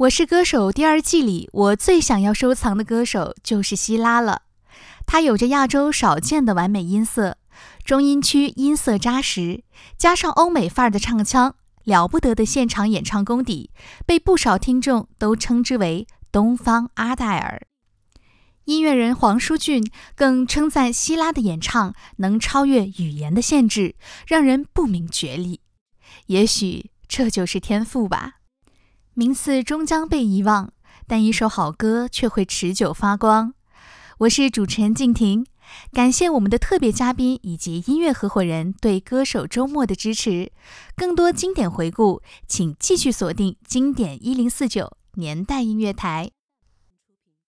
我是歌手第二季里，我最想要收藏的歌手就是希拉了。他有着亚洲少见的完美音色，中音区音色扎实，加上欧美范儿的唱腔，了不得的现场演唱功底，被不少听众都称之为“东方阿黛尔”。音乐人黄舒骏更称赞希拉的演唱能超越语言的限制，让人不明觉厉。也许这就是天赋吧。名次终将被遗忘，但一首好歌却会持久发光。我是主持人静婷，感谢我们的特别嘉宾以及音乐合伙人对歌手周末的支持。更多经典回顾，请继续锁定经典一零四九年代音乐台。